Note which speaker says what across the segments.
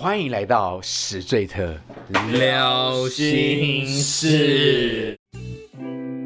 Speaker 1: 欢迎来到史最特
Speaker 2: 聊心事，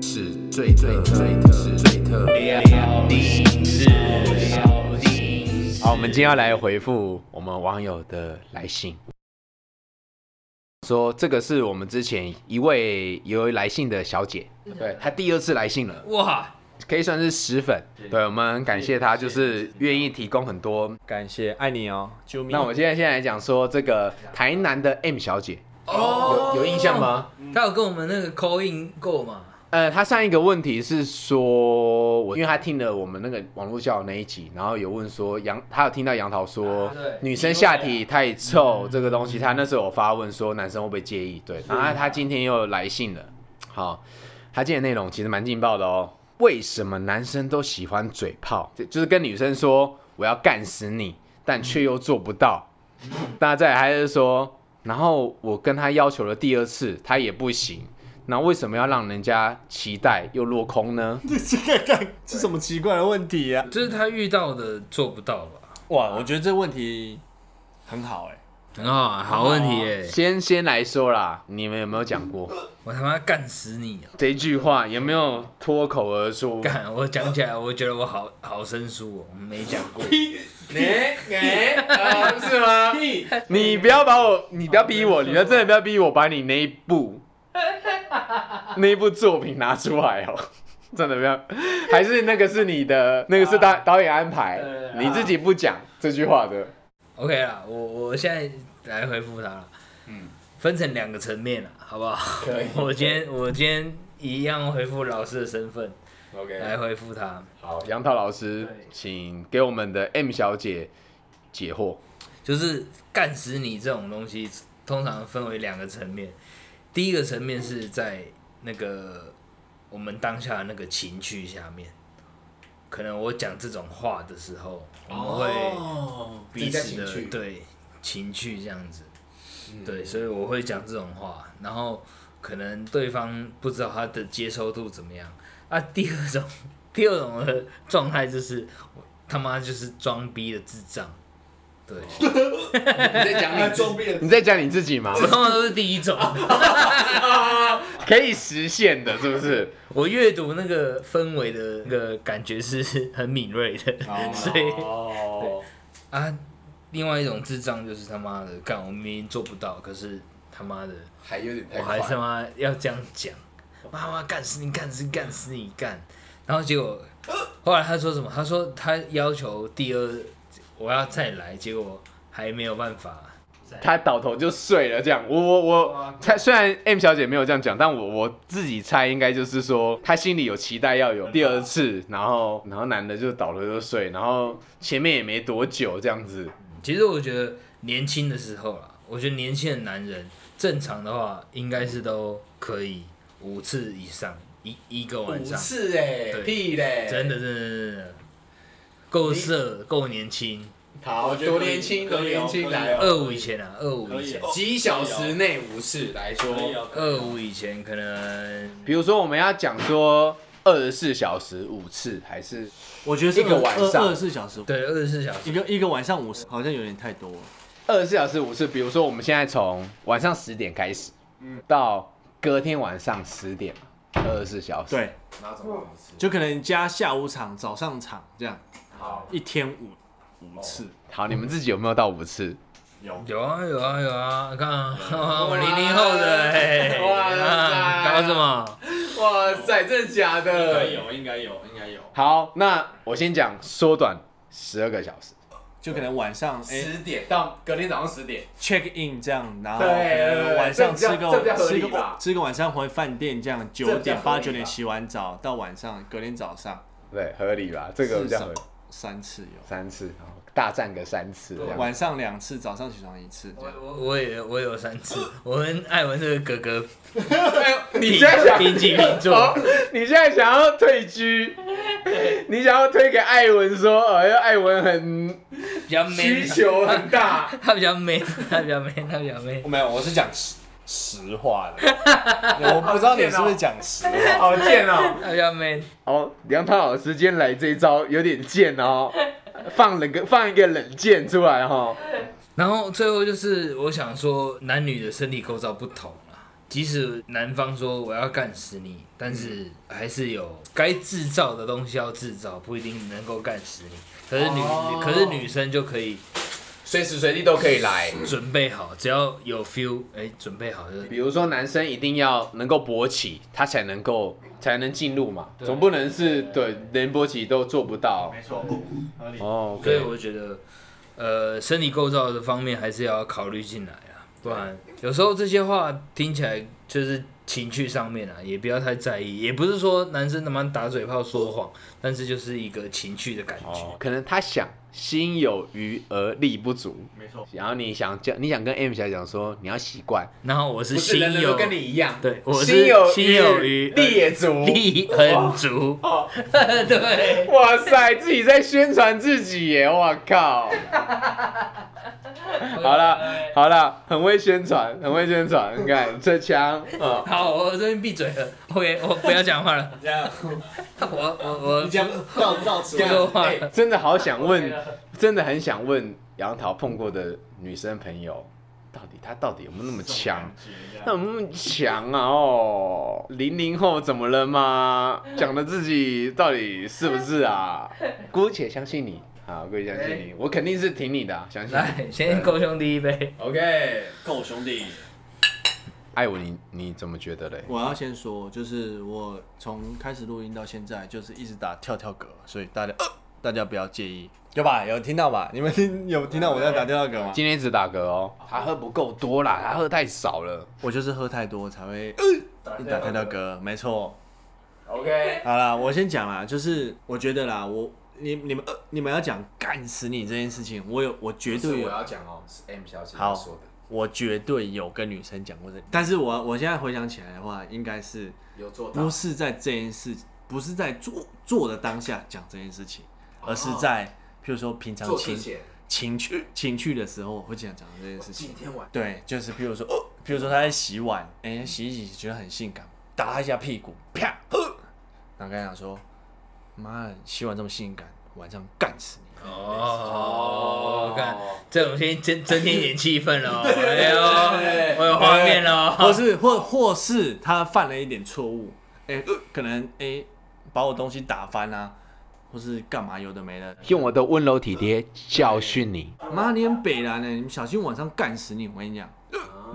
Speaker 1: 史最最最特史最特。
Speaker 2: 聊心事，聊心事。
Speaker 1: 好，我们今天要来回复我们网友的来信，说这个是我们之前一位有来信的小姐，对她第二次来信了，
Speaker 2: 哇，
Speaker 1: 可以算是死粉。对，我们很感谢他，就是愿意提供很多。
Speaker 3: 感谢，爱你哦，救命！
Speaker 1: 那我们现在现在来讲说这个台南的 M 小姐，
Speaker 2: 哦
Speaker 1: 有有印象？吗？
Speaker 2: 她有跟我们那个 call in 过嘛？
Speaker 1: 呃，他上一个问题是说，我因为他听了我们那个网络教那一集，然后有问说杨，他有听到杨桃说、
Speaker 2: 啊
Speaker 1: 女生下体太臭这个东西，他那时候有发问说男生会不会介意？对，然后他今天又来信了，好，他今天的内容其实蛮劲爆的哦。为什么男生都喜欢嘴炮？就就是跟女生说我要干死你，但却又做不到。大家再来还是说，然后我跟他要求了第二次，他也不行。那为什么要让人家期待又落空呢？
Speaker 3: 这个干是什么奇怪的问题啊？
Speaker 2: 就是他遇到的做不到吧？
Speaker 3: 哇，我觉得这问题很好哎、
Speaker 2: 很好啊，好问题耶！
Speaker 1: 先先来说啦，你们有没有讲过
Speaker 2: 我他妈干死你啊！
Speaker 1: 这句话？有没有脱口而出？
Speaker 2: 干，我讲起来，我觉得我好好生疏哦，没讲过。
Speaker 1: 你你，啊是吗？你不要把我，你不要逼我，你要真的不要逼我把你那一部 那一部作品拿出来哦。真的不要，还是那个是你的，那个是导导演安排，你自己不讲这句话的。
Speaker 2: OK 啦，我我现在来回复他了。嗯，分成两个层面了，好不好？
Speaker 1: 可以
Speaker 2: 我今天我今天一样回复老师的身份
Speaker 1: OK，
Speaker 2: 来回复他。
Speaker 1: 好，杨涛老师，请给我们的 M 小姐解惑。
Speaker 2: 就是干死你这种东西，通常分为两个层面。第一个层面是在那个我们当下的那个情绪下面，可能我讲这种话的时候，我们会
Speaker 1: 哦
Speaker 2: 彼此的对情趣这样子，对，所以我会讲这种话，然后可能对方不知道他的接受度怎么样。啊，第二种 第二种的状态就是我他妈就是装逼的智障，对。
Speaker 1: 你在讲你自己，你在讲你自己吗？
Speaker 2: 我通常都是第一种。
Speaker 1: 可以实现的，是不是？
Speaker 2: 我阅读那个氛围的那个感觉是很敏锐的，所以
Speaker 3: 对，
Speaker 2: 啊，另外一种智障就是他妈的干，我明明做不到，可是他妈的
Speaker 1: 还有点
Speaker 2: 我还他妈要这样讲，妈妈干死你，干死你，干死你干，然后结果后来他说什么？他说他要求第二我要再来，结果还没有办法。
Speaker 1: 他倒头就睡了，这样。我我我他，虽然 M 小姐没有这样讲，但我我自己猜应该就是说，他心里有期待要有第二次，然后然后男的就倒头就睡，然后前面也没多久这样子。
Speaker 2: 其实我觉得年轻的时候啦，我觉得年轻的男人正常的话，应该是都可以五次以上，一一个晚上，
Speaker 1: 次哎
Speaker 2: 对
Speaker 1: 屁嘞。
Speaker 2: 真的真的真的够色够年轻。
Speaker 1: 好，
Speaker 3: 我觉得
Speaker 1: 多年轻，多
Speaker 3: 可以哦
Speaker 1: 年轻
Speaker 3: 可以哦
Speaker 1: 来哦，
Speaker 2: 二五以前啊，二五以前，
Speaker 1: 几小时内五次来说。
Speaker 2: 二五以前可能
Speaker 1: 比如说我们要讲说二十四小时五次，还是
Speaker 3: 我觉得是
Speaker 1: 一个晚上
Speaker 3: 二十四小时，
Speaker 2: 对二十四小时
Speaker 3: 一个一个晚上五十，好像有点太多了。
Speaker 1: 二十四小时五次？比如说我们现在从晚上十点开始，嗯到隔天晚上十点，二十四小时。，
Speaker 3: 对，就可能加下午场、早上场这样，
Speaker 1: 好，
Speaker 3: 一天五五次。
Speaker 1: 好，你们自己有没有到五次？
Speaker 3: 有
Speaker 2: 有啊有啊有啊，看啊 我零零后的，嘿
Speaker 1: 哇
Speaker 2: 搞什么？
Speaker 1: 哇塞，真的假的？
Speaker 3: 有，应该有，应该有。
Speaker 1: 好，那我先讲缩短十二个小时，
Speaker 3: 就可能晚上十、
Speaker 1: 点到隔天早上十点。
Speaker 3: check in 这样，然后
Speaker 1: 对
Speaker 3: 可
Speaker 1: 对对
Speaker 3: 能晚上吃
Speaker 1: 这比较这比较
Speaker 3: 个吃个吃个晚上回饭店这样，九
Speaker 1: 这比较合理
Speaker 3: 点八九点洗完澡到晚上隔天早上
Speaker 1: 对，合理吧？这个比较合理
Speaker 3: 至少三次有，
Speaker 1: 三次，好大战个三次这样。
Speaker 3: 晚上两次，早上起床一次这样。
Speaker 2: 我我也我有三次，我跟艾文这个哥哥
Speaker 1: 你现在想
Speaker 2: 平起平坐
Speaker 1: 哦，你现在想要退居，你想要推给艾文说，呃，艾文很
Speaker 2: 比较 man，
Speaker 1: 需求很大。
Speaker 2: 他比较 man，他比较 man，他比较 man。
Speaker 3: 没有，我是讲实实话的，我不知道你是不是讲实话。
Speaker 1: 好贱哦！
Speaker 2: 他比较 man，
Speaker 1: 哦，梁涛老师今天来这一招有点贱哦，放冷个放一个冷箭出来哈、哦。
Speaker 2: 然后最后就是我想说，男女的身体构造不同啦。即使男方说我要干死你，但是还是有该制造的东西要制造，不一定能够干死你。可是女，
Speaker 1: 哦
Speaker 2: 可是女生就可以
Speaker 1: 随时随地都可以来。
Speaker 2: 准备好，只要有 feel，哎、准备好就是
Speaker 1: 比如说男生一定要能够勃起，他才能够才能进入嘛，总不能是对连勃起都做不到。
Speaker 4: 没错，合理。
Speaker 1: 哦
Speaker 2: 所以我觉得，呃，身体构造的方面还是要考虑进来啊，不然有时候这些话听起来就是情趣上面啊，也不要太在意。也不是说男生他妈打嘴炮说谎，但是就是一个情趣的感觉。
Speaker 1: 哦，可能他想心有余而力不足，
Speaker 4: 没错，
Speaker 1: 然后你想讲，你想跟 M 小姐讲说你要习惯，
Speaker 2: 然后我是心有
Speaker 1: 人人跟你一样，
Speaker 2: 对，我是
Speaker 1: 心有
Speaker 2: 心有余
Speaker 1: 力也足。
Speaker 2: 力很足，
Speaker 1: 哦，
Speaker 2: 对。
Speaker 1: 哇塞，自己在宣传自己耶！我靠。好了好了，很会宣传，很会宣传。你看这枪，嗯，
Speaker 2: 好，我这边闭嘴了。OK，我不要讲话了。
Speaker 3: 这样，
Speaker 2: 我我我
Speaker 3: 你这样到到此
Speaker 2: 不说话
Speaker 1: 哎
Speaker 2: 了。
Speaker 1: 真的好想问，真的很想问杨桃碰过的女生朋友，到底她到底有没有那么强？那么强啊？哦，零零后怎么了吗？讲的自己到底是不是啊？姑且相信你，好，各位相信你，我肯定是挺你的啊、相信。
Speaker 2: 来，先够兄弟一杯。
Speaker 1: OK，
Speaker 3: 够兄弟。
Speaker 1: 艾文，你你怎么觉得嘞？
Speaker 3: 我要先说，就是我从开始录音到现在，就是一直打跳跳格，所以大家、呃、大家不要介意，有吧？有听到吧？你们听有听到我在打跳跳格吗？
Speaker 1: 今天一直打嗝哦，他喝不够多啦，他喝太少了。
Speaker 3: 我就是喝太多才会呃打跳跳格，没错。
Speaker 1: OK，
Speaker 3: 好啦，我先讲啦，就是我觉得啦，我你你们呃你们要讲干死你这件事情，我有我绝对有，
Speaker 1: 要讲哦，是 M 小姐
Speaker 3: 好
Speaker 1: 说的，
Speaker 3: 我绝对有跟女生讲过这，但是我我现在回想起来的话，应该是
Speaker 1: 有做
Speaker 3: 不是在这件事，不是在做做的当下讲这件事情，而是在譬如说平常情
Speaker 1: 前
Speaker 3: 情趣情趣的时候会这样讲这件事情。
Speaker 1: 天晚
Speaker 3: 对，就是譬如说，哦，譬如说他在洗碗，哎、洗一洗觉得很性感，打他一下屁股，啪，呵，然后跟他讲说，妈的，洗碗这么性感，晚上干死你。
Speaker 2: 哦，看这种先增增添一点气氛了哦。哎呦，我有画面了
Speaker 3: 或
Speaker 2: 哦。
Speaker 3: 是或或是他犯了一点错误，哎、呃可能哎、把我东西打翻啊，或是干嘛有的没的，
Speaker 1: 用我的温柔体贴教训你。
Speaker 3: 妈你很北蓝呢，你们小心晚上干死你，我跟你讲，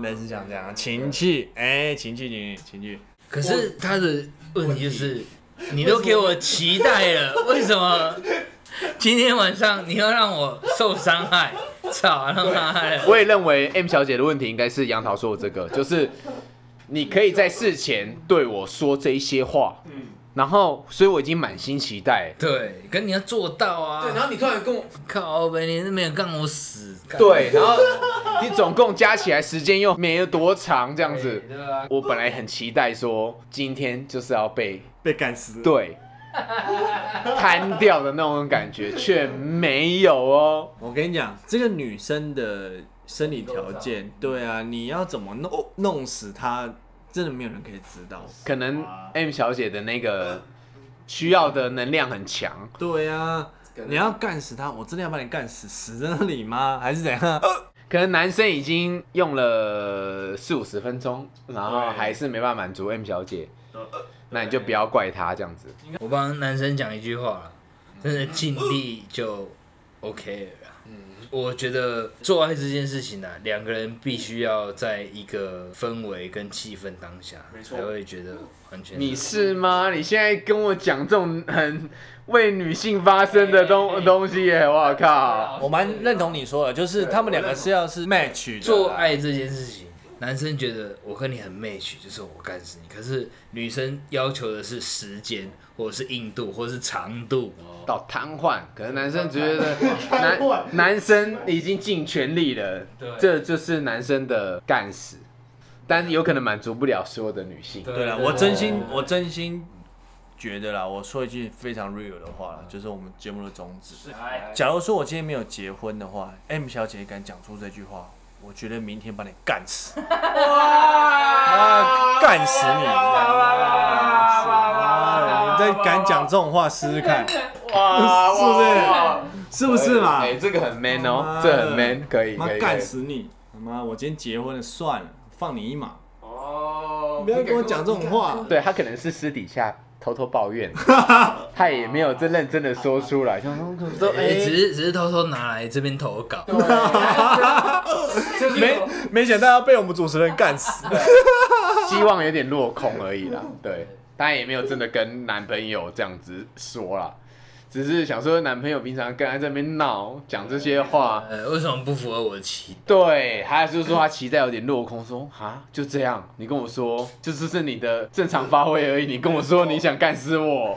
Speaker 3: 类似像这样情趣，哎、情趣情趣情趣，
Speaker 2: 可是他的问题就是，你都给我期待了，为什么 今天晚上你要让我受伤害？操他妈的！
Speaker 1: 我也认为 M 小姐的问题应该是杨桃说的这个，就是你可以在事前对我说这一些话，
Speaker 4: 嗯，
Speaker 1: 然后，所以我已经满心期待。
Speaker 2: 对，跟你要做到啊！
Speaker 1: 对，然后你突然跟我
Speaker 2: 靠呗，你是没有干我死。干
Speaker 1: 对，然后你总共加起来时间又没有多长，这样子。
Speaker 2: 对啊，
Speaker 1: 我本来很期待说今天就是要被
Speaker 3: 被干死。
Speaker 1: 对瘫掉的那种感觉，却没有哦。
Speaker 3: 我跟你讲，这个女生的生理条件，对啊，你要怎么弄弄死她，真的没有人可以知道。
Speaker 1: 可能 M 小姐的那个需要的能量很强，
Speaker 3: 对啊，你要干死她，我真的要把你干死，死在那里吗？还是怎样？
Speaker 1: 可能男生已经用了四五十分钟，然后
Speaker 4: 对
Speaker 1: 还是没办法满足 M 小姐，那你就不要怪他这样子。
Speaker 2: 我帮男生讲一句话了，真的尽力就 OK 了嗯。我觉得做爱这件事情呢、啊，两个人必须要在一个氛围跟气氛当下，才会觉得完全。
Speaker 1: 你是吗？你现在跟我讲这种很为女性发声的东东西耶！我靠，
Speaker 3: 我蛮认同你说的，就是他们两个是要是 match
Speaker 2: 做爱这件事情，男生觉得我跟你很 match，就是我干死你。可是女生要求的是时间，或者是硬度，或者是长度。
Speaker 1: 到瘫痪，可能男生觉得 男男生已经尽全力了，这就是男生的干死，但是有可能满足不了所有的女性。
Speaker 3: 对了，我真心我真心觉得啦，我说一句非常 real 的话啦，就是我们节目的宗旨。假如说我今天没有结婚的话，M 小姐敢讲出这句话，我觉得明天把你干死，妈干死你！你再敢讲这种话试试看，
Speaker 1: 哇
Speaker 3: 是不是？是不是嘛？
Speaker 1: 哎，这个很 man 哦
Speaker 3: 妈，
Speaker 1: 这很 man，可以，
Speaker 3: 妈干死你！他妈，我今天结婚了，算了，放你一马。
Speaker 1: 哦
Speaker 3: 不要跟我讲这种话。
Speaker 1: 对他可能是私底下偷偷抱怨，他也没有真认真的说出来，像说说
Speaker 2: 哎、
Speaker 1: 哎，
Speaker 2: 只是只是偷偷拿来这边投稿。
Speaker 3: 没没想到要被我们主持人干死。
Speaker 1: 希望有点落空而已啦。对，当然也没有真的跟男朋友这样子说啦，只是想说男朋友平常跟他这边闹讲这些话，
Speaker 2: 呃，为什么不符合我的期待？
Speaker 1: 对，他就是说他期待有点落空，说啊就这样，你跟我说就只是你的正常发挥而已，你跟我说你想干死我，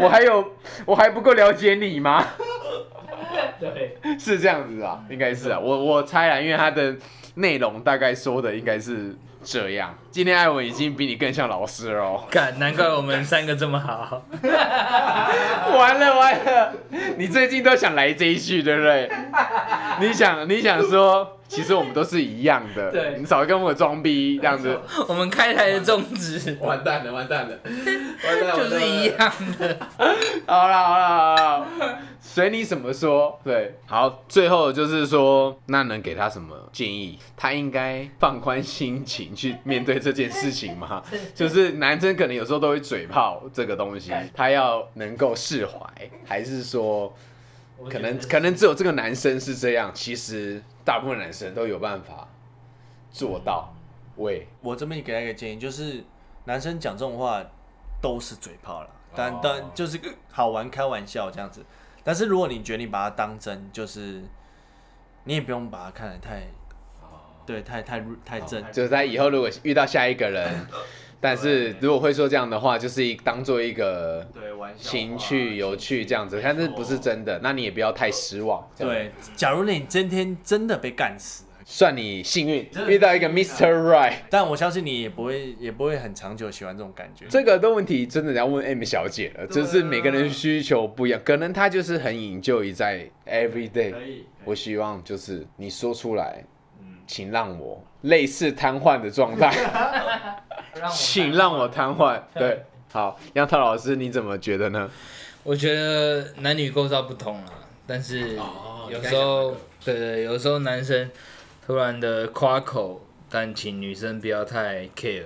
Speaker 1: 我还有我还不够了解你吗？
Speaker 2: 对，
Speaker 1: 是这样子啊，应该是啊，我我猜啊，因为他的内容大概说的应该是这样。今天艾文已经比你更像老师了哦，
Speaker 2: 干，难怪我们三个这么好。
Speaker 1: 完了完了，你最近都想来这一句对不对？你想你想说，其实我们都是一样的，
Speaker 2: 对
Speaker 1: 你少跟我装逼这样子，
Speaker 2: 我们开台的宗旨
Speaker 1: 完蛋了完蛋了，完蛋了
Speaker 2: 就是一。样的。
Speaker 1: 好了好了好了，随你怎么说。对，好，最后就是说，那能给他什么建议？他应该放宽心情去面对这件事情吗？就是男生可能有时候都会嘴炮这个东西，他要能够释怀，还是说可能可能只有这个男生是这样，其实大部分男生都有办法做到。喂，
Speaker 3: 我这边给他一个建议，就是男生讲这种话都是嘴炮了，但但就是个好玩开玩笑这样子。但是如果你觉得你把它当真，就是你也不用把它看得太，对，太太太正。
Speaker 1: 就是在以后如果遇到下一个人，但是如果会说这样的话，就是一当做一个
Speaker 3: 对，玩笑
Speaker 1: 情趣有趣这样子，但是不是真的，那你也不要太失望。
Speaker 3: 对，假如你今天真的被干死，
Speaker 1: 算你幸运遇到一个 Mr. Right。
Speaker 3: 但我相信你也不会也不会很长久喜欢这种感觉。
Speaker 1: 这个的问题真的要问 M 小姐了，就是每个人需求不一样，可能她就是很 enjoy 在 every day。我希望就是你说出来，请让我类似瘫痪的状态，请让我瘫痪。对，好，杨涛老师你怎么觉得呢？
Speaker 2: 我觉得男女构造不同啊，但是
Speaker 1: 哦
Speaker 2: 有时候，对对，有时候男生突然的夸口，但请女生不要太 care，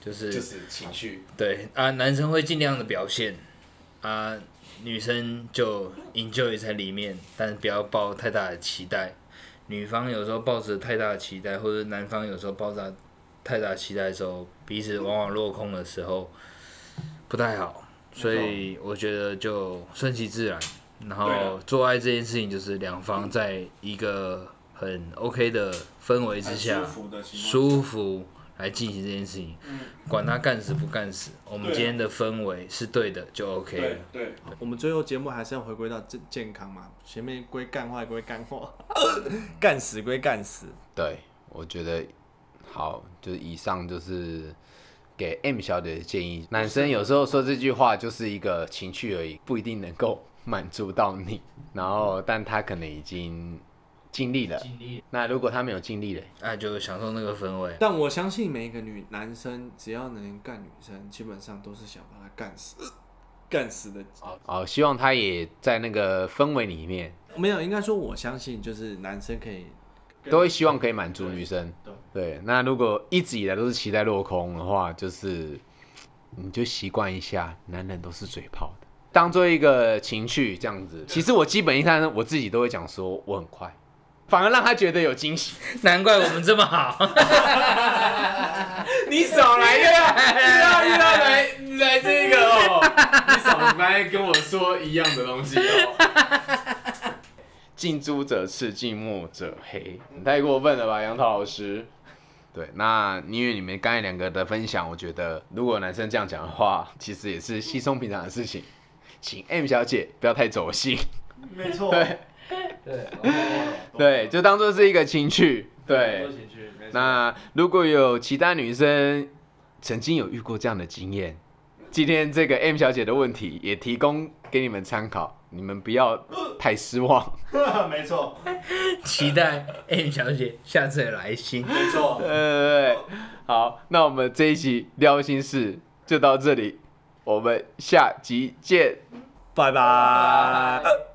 Speaker 2: 就是
Speaker 1: 就是情绪，
Speaker 2: 对啊，男生会尽量的表现啊，女生就 enjoy 在里面，但不要抱太大的期待。女方有时候抱着太大的期待，或者男方有时候抱着太大的期待的时候，彼此往往落空的时候不太好。所以我觉得就顺其自然，然后做爱这件事情就是两方在一个很 OK 的氛围之下，舒服来进行这件事情，管他干死不干死，我们今天的氛围是对的就 OK 了。
Speaker 3: 对，我们最后节目还是要回归到健健康嘛，前面归干话归干话，干死归干死。
Speaker 1: 对，我觉得好，就是以上就是给 M 小姐的建议。男生有时候说这句话就是一个情趣而已，不一定能够满足到你。然后，但他可能已经尽力了。那如果他没有尽力了，
Speaker 2: 那就享受那个氛围。
Speaker 3: 但我相信每一个女男生只要能干女生，基本上都是想把她干死，干死的。
Speaker 1: 哦，希望他也在那个氛围里面，
Speaker 3: 没有，应该说我相信就是男生可以
Speaker 1: 都会希望可以满足女生。对，那如果一直以来都是期待落空的话，就是你就习惯一下，男人都是嘴炮的，当做一个情趣这样子。其实我基本一看我自己都会讲说我很快，反而让他觉得有惊喜。
Speaker 2: 难怪我们这么好。
Speaker 1: 你少来遇到遇到来来这个哦，你少来跟我说一样的东西哦。近朱者赤，近墨者黑，你太过分了吧，杨桃老师。对，那因为你们刚才两个的分享，我觉得如果男生这样讲的话，其实也是稀松平常的事情。请 M 小姐不要太走心，
Speaker 3: 没错
Speaker 1: 对
Speaker 2: 对，
Speaker 1: 对，就当做是一个情趣。对，那如果有其他女生曾经有遇过这样的经验，今天这个 M 小姐的问题也提供给你们参考，你们不要太失望。
Speaker 3: 没错，
Speaker 2: 期待 M 小姐下次的来信。
Speaker 3: 没错。
Speaker 1: 对对对，好，那我们这一集撩心事就到这里，我们下集见。
Speaker 3: 拜拜。